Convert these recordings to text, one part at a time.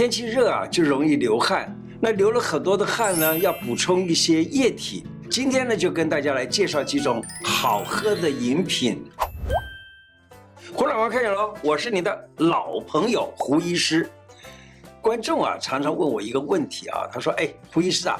天气热啊，就容易流汗。那流了很多的汗呢，要补充一些液体。今天呢，就跟大家来介绍几种好喝的饮品。胡老王开讲喽！我是你的老朋友胡医师。观众啊，常常问我一个问题啊，他说：“哎，胡医师啊。”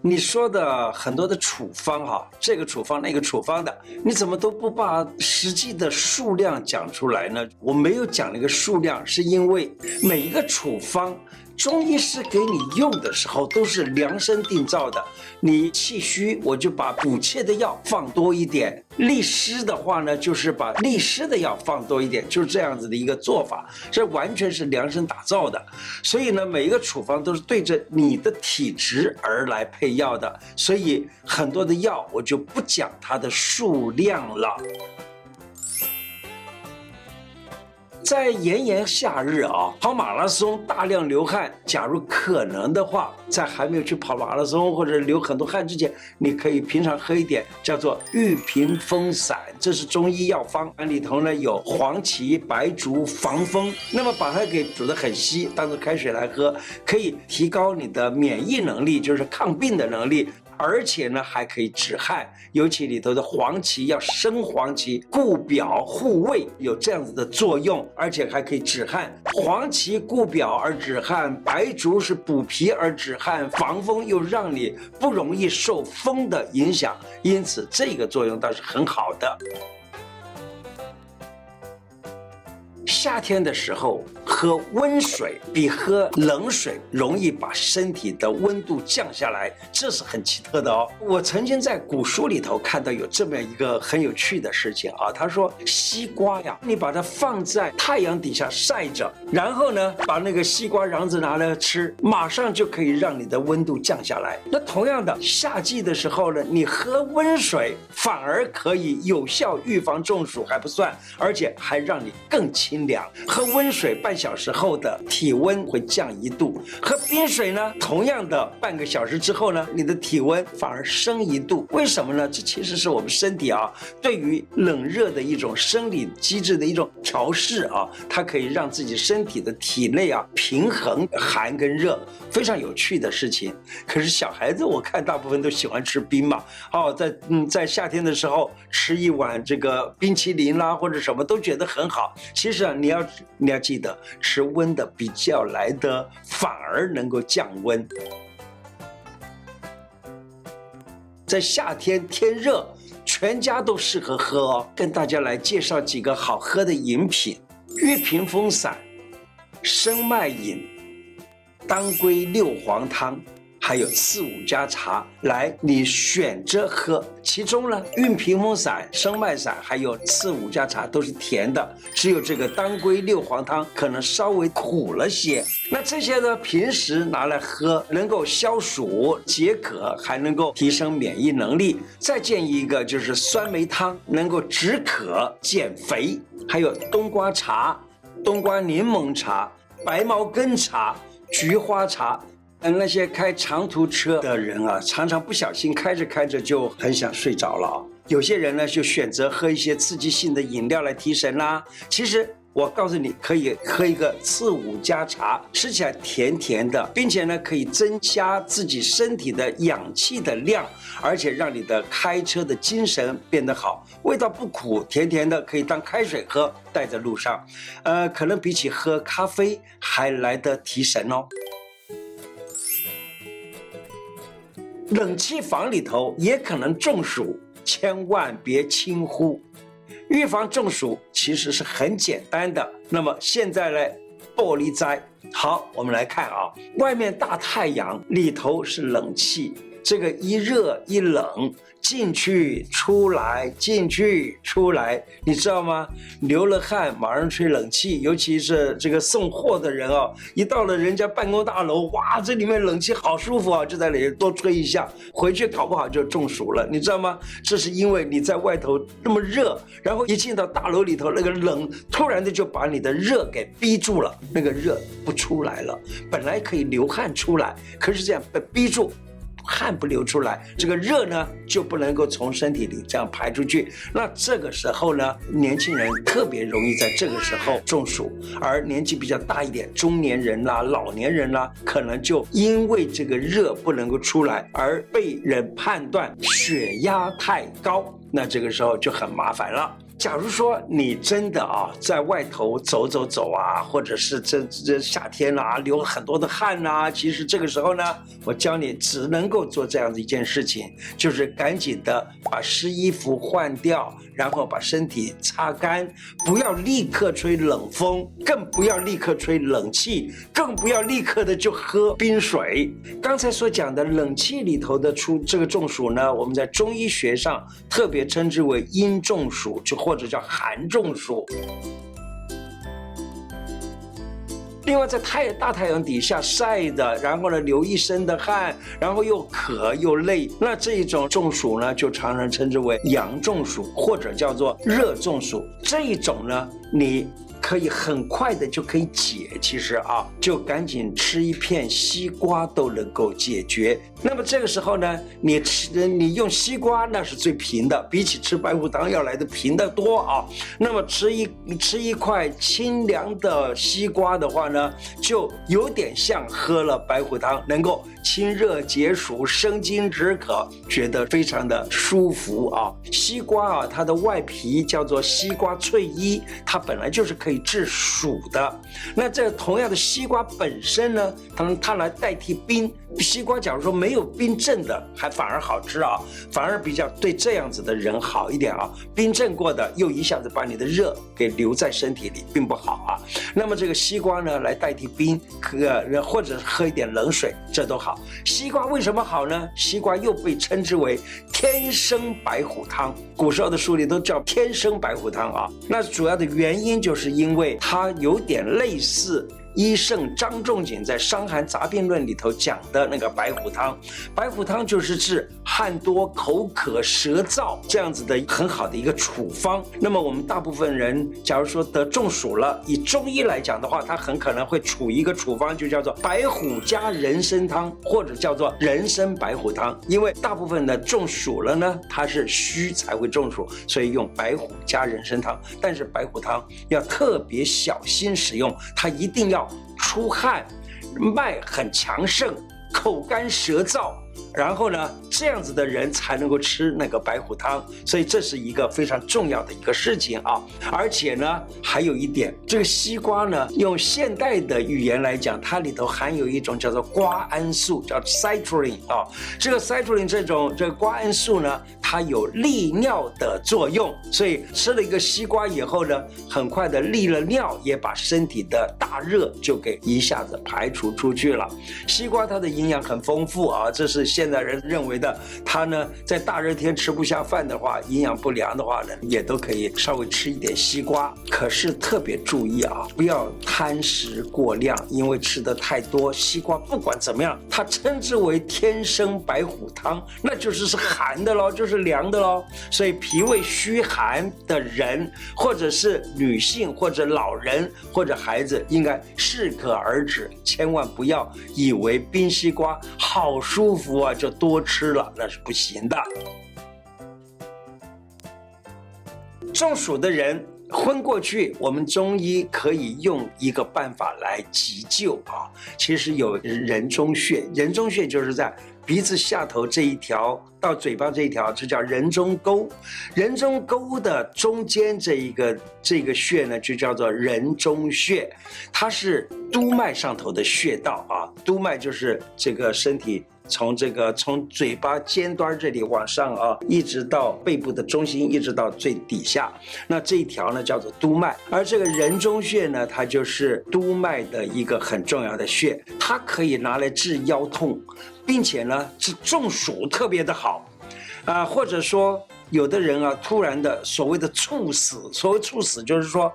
你说的很多的处方哈，这个处方那个处方的，你怎么都不把实际的数量讲出来呢？我没有讲那个数量，是因为每一个处方。中医师给你用的时候都是量身定造的，你气虚我就把补气的药放多一点，利湿的话呢就是把利湿的药放多一点，就是这样子的一个做法，这完全是量身打造的。所以呢，每一个处方都是对着你的体质而来配药的，所以很多的药我就不讲它的数量了。在炎炎夏日啊，跑马拉松大量流汗。假如可能的话，在还没有去跑马拉松或者流很多汗之前，你可以平常喝一点叫做玉屏风散，这是中医药方，里头呢有黄芪、白术、防风。那么把它给煮得很稀，当做开水来喝，可以提高你的免疫能力，就是抗病的能力。而且呢，还可以止汗，尤其里头的黄芪要生黄芪，固表护胃，有这样子的作用，而且还可以止汗。黄芪固表而止汗，白术是补脾而止汗，防风又让你不容易受风的影响，因此这个作用倒是很好的。夏天的时候喝温水比喝冷水容易把身体的温度降下来，这是很奇特的哦。我曾经在古书里头看到有这么一个很有趣的事情啊，他说西瓜呀，你把它放在太阳底下晒着，然后呢，把那个西瓜瓤子拿来吃，马上就可以让你的温度降下来。那同样的，夏季的时候呢，你喝温水反而可以有效预防中暑还不算，而且还让你更清凉。喝温水半小时后的体温会降一度，喝冰水呢，同样的半个小时之后呢，你的体温反而升一度。为什么呢？这其实是我们身体啊，对于冷热的一种生理机制的一种调试啊，它可以让自己身体的体内啊平衡寒跟热，非常有趣的事情。可是小孩子我看大部分都喜欢吃冰嘛，哦，在嗯在夏天的时候吃一碗这个冰淇淋啦或者什么都觉得很好。其实啊。你要你要记得吃温的比较来的反而能够降温。在夏天天热，全家都适合喝哦。跟大家来介绍几个好喝的饮品：玉屏风散、生脉饮、当归六黄汤。还有刺五加茶，来你选择喝。其中呢，运屏风散、生脉散还有刺五加茶都是甜的，只有这个当归六黄汤可能稍微苦了些。那这些呢，平时拿来喝，能够消暑解渴，还能够提升免疫能力。再建议一个就是酸梅汤，能够止渴减肥。还有冬瓜茶、冬瓜柠檬茶、白茅根茶、菊花茶。嗯，那些开长途车的人啊，常常不小心开着开着就很想睡着了。有些人呢，就选择喝一些刺激性的饮料来提神啦。其实我告诉你，可以喝一个刺五加茶，吃起来甜甜的，并且呢，可以增加自己身体的氧气的量，而且让你的开车的精神变得好。味道不苦，甜甜的，可以当开水喝，带在路上。呃，可能比起喝咖啡还来得提神哦。冷气房里头也可能中暑，千万别轻忽。预防中暑其实是很简单的。那么现在呢，玻璃灾。好，我们来看啊，外面大太阳，里头是冷气。这个一热一冷，进去出来，进去出来，你知道吗？流了汗马上吹冷气，尤其是这个送货的人啊，一到了人家办公大楼，哇，这里面冷气好舒服啊，就在里面多吹一下，回去搞不好就中暑了，你知道吗？这是因为你在外头那么热，然后一进到大楼里头，那个冷突然的就把你的热给逼住了，那个热不出来了，本来可以流汗出来，可是这样被逼住。汗不流出来，这个热呢就不能够从身体里这样排出去。那这个时候呢，年轻人特别容易在这个时候中暑，而年纪比较大一点，中年人啦、老年人啦，可能就因为这个热不能够出来，而被人判断血压太高，那这个时候就很麻烦了。假如说你真的啊，在外头走走走啊，或者是这这夏天啊，流很多的汗呐，其实这个时候呢，我教你只能够做这样的一件事情，就是赶紧的把湿衣服换掉，然后把身体擦干，不要立刻吹冷风，更不要立刻吹冷气，更不要立刻的就喝冰水。刚才所讲的冷气里头的出这个中暑呢，我们在中医学上特别称之为阴中暑，就。或者叫寒中暑。另外，在太大太阳底下晒的，然后呢流一身的汗，然后又渴又累，那这一种中暑呢，就常常称之为阳中暑，或者叫做热中暑。这一种呢，你。可以很快的就可以解，其实啊，就赶紧吃一片西瓜都能够解决。那么这个时候呢，你吃你用西瓜那是最平的，比起吃白虎汤要来的平得多啊。那么吃一吃一块清凉的西瓜的话呢，就有点像喝了白虎汤，能够。清热解暑、生津止渴，觉得非常的舒服啊！西瓜啊，它的外皮叫做西瓜翠衣，它本来就是可以治暑的。那这同样的西瓜本身呢，它它来代替冰。西瓜假如说没有冰镇的，还反而好吃啊，反而比较对这样子的人好一点啊。冰镇过的又一下子把你的热给留在身体里，并不好啊。那么这个西瓜呢，来代替冰，喝或者喝一点冷水，这都好。西瓜为什么好呢？西瓜又被称之为天生白虎汤，古时候的书里都叫天生白虎汤啊。那主要的原因就是因为它有点类似。医圣张仲景在《伤寒杂病论》里头讲的那个白虎汤，白虎汤就是治汗多、口渴、舌燥这样子的很好的一个处方。那么我们大部分人，假如说得中暑了，以中医来讲的话，他很可能会处一个处方，就叫做白虎加人参汤，或者叫做人参白虎汤。因为大部分的中暑了呢，它是虚才会中暑，所以用白虎加人参汤。但是白虎汤要特别小心使用，它一定要。出汗，脉很强盛，口干舌燥。然后呢，这样子的人才能够吃那个白虎汤，所以这是一个非常重要的一个事情啊。而且呢，还有一点，这个西瓜呢，用现代的语言来讲，它里头含有一种叫做瓜氨素，叫 citrulline 啊。这个 citrulline 这种这个瓜氨素呢，它有利尿的作用，所以吃了一个西瓜以后呢，很快的利了尿，也把身体的大热就给一下子排除出去了。西瓜它的营养很丰富啊，这是。现代人认为的，他呢，在大热天吃不下饭的话，营养不良的话呢，也都可以稍微吃一点西瓜。可是特别注意啊，不要贪食过量，因为吃的太多，西瓜不管怎么样，它称之为天生白虎汤，那就是是寒的喽，就是凉的喽。所以脾胃虚寒的人，或者是女性，或者老人，或者孩子，应该适可而止，千万不要以为冰西瓜好舒服啊。就多吃了，那是不行的。中暑的人昏过去，我们中医可以用一个办法来急救啊。其实有人中穴，人中穴就是在鼻子下头这一条到嘴巴这一条，就叫人中沟。人中沟的中间这一个这个穴呢，就叫做人中穴，它是督脉上头的穴道啊。督脉就是这个身体。从这个从嘴巴尖端这里往上啊，一直到背部的中心，一直到最底下，那这一条呢叫做督脉，而这个人中穴呢，它就是督脉的一个很重要的穴，它可以拿来治腰痛，并且呢治中暑特别的好，啊，或者说有的人啊突然的所谓的猝死，所谓猝死就是说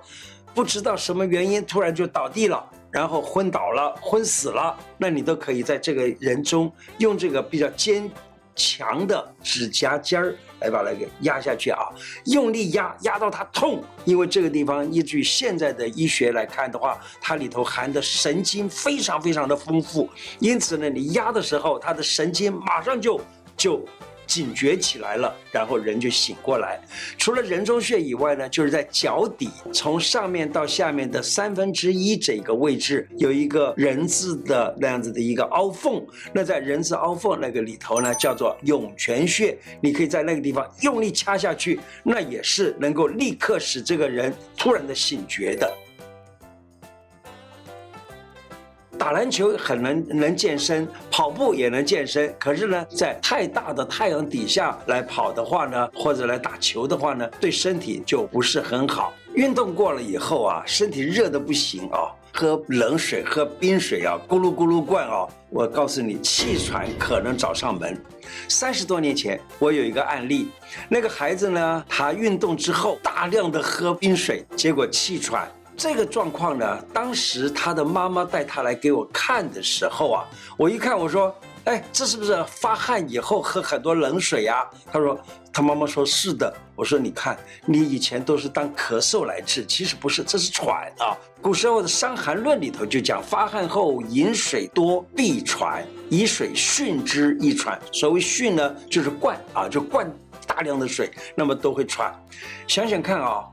不知道什么原因突然就倒地了。然后昏倒了，昏死了，那你都可以在这个人中用这个比较坚强的指甲尖儿来把它给压下去啊，用力压，压到它痛。因为这个地方依据现在的医学来看的话，它里头含的神经非常非常的丰富，因此呢，你压的时候，它的神经马上就就。警觉起来了，然后人就醒过来。除了人中穴以外呢，就是在脚底，从上面到下面的三分之一这个位置，有一个人字的那样子的一个凹缝。那在人字凹缝那个里头呢，叫做涌泉穴。你可以在那个地方用力掐下去，那也是能够立刻使这个人突然的醒觉的。打篮球很能能健身，跑步也能健身。可是呢，在太大的太阳底下来跑的话呢，或者来打球的话呢，对身体就不是很好。运动过了以后啊，身体热得不行啊，喝冷水、喝冰水啊，咕噜咕噜灌啊，我告诉你，气喘可能找上门。三十多年前，我有一个案例，那个孩子呢，他运动之后大量的喝冰水，结果气喘。这个状况呢，当时他的妈妈带他来给我看的时候啊，我一看我说，哎，这是不是发汗以后喝很多冷水呀？他说，他妈妈说是的。我说，你看，你以前都是当咳嗽来治，其实不是，这是喘啊。古时候的《伤寒论》里头就讲，发汗后饮水多必喘，以水训之亦喘。所谓训呢，就是灌啊，就灌大量的水，那么都会喘。想想看啊。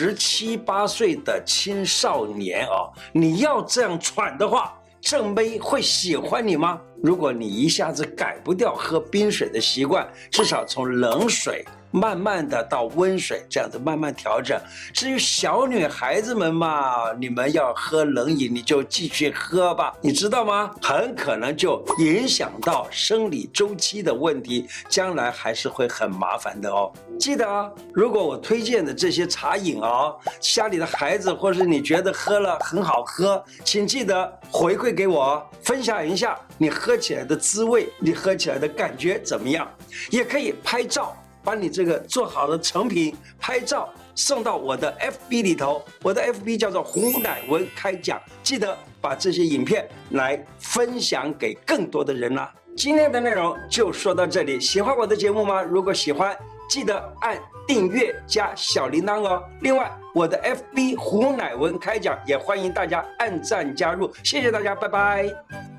十七八岁的青少年啊，你要这样喘的话，正妹会喜欢你吗？如果你一下子改不掉喝冰水的习惯，至少从冷水。慢慢的到温水，这样子慢慢调整。至于小女孩子们嘛，你们要喝冷饮，你就继续喝吧，你知道吗？很可能就影响到生理周期的问题，将来还是会很麻烦的哦。记得啊，如果我推荐的这些茶饮哦，家里的孩子或是你觉得喝了很好喝，请记得回馈给我，分享一下你喝起来的滋味，你喝起来的感觉怎么样？也可以拍照。把你这个做好的成品拍照送到我的 FB 里头，我的 FB 叫做胡乃文开讲，记得把这些影片来分享给更多的人啦。今天的内容就说到这里，喜欢我的节目吗？如果喜欢，记得按订阅加小铃铛哦。另外，我的 FB 胡乃文开讲也欢迎大家按赞加入，谢谢大家，拜拜。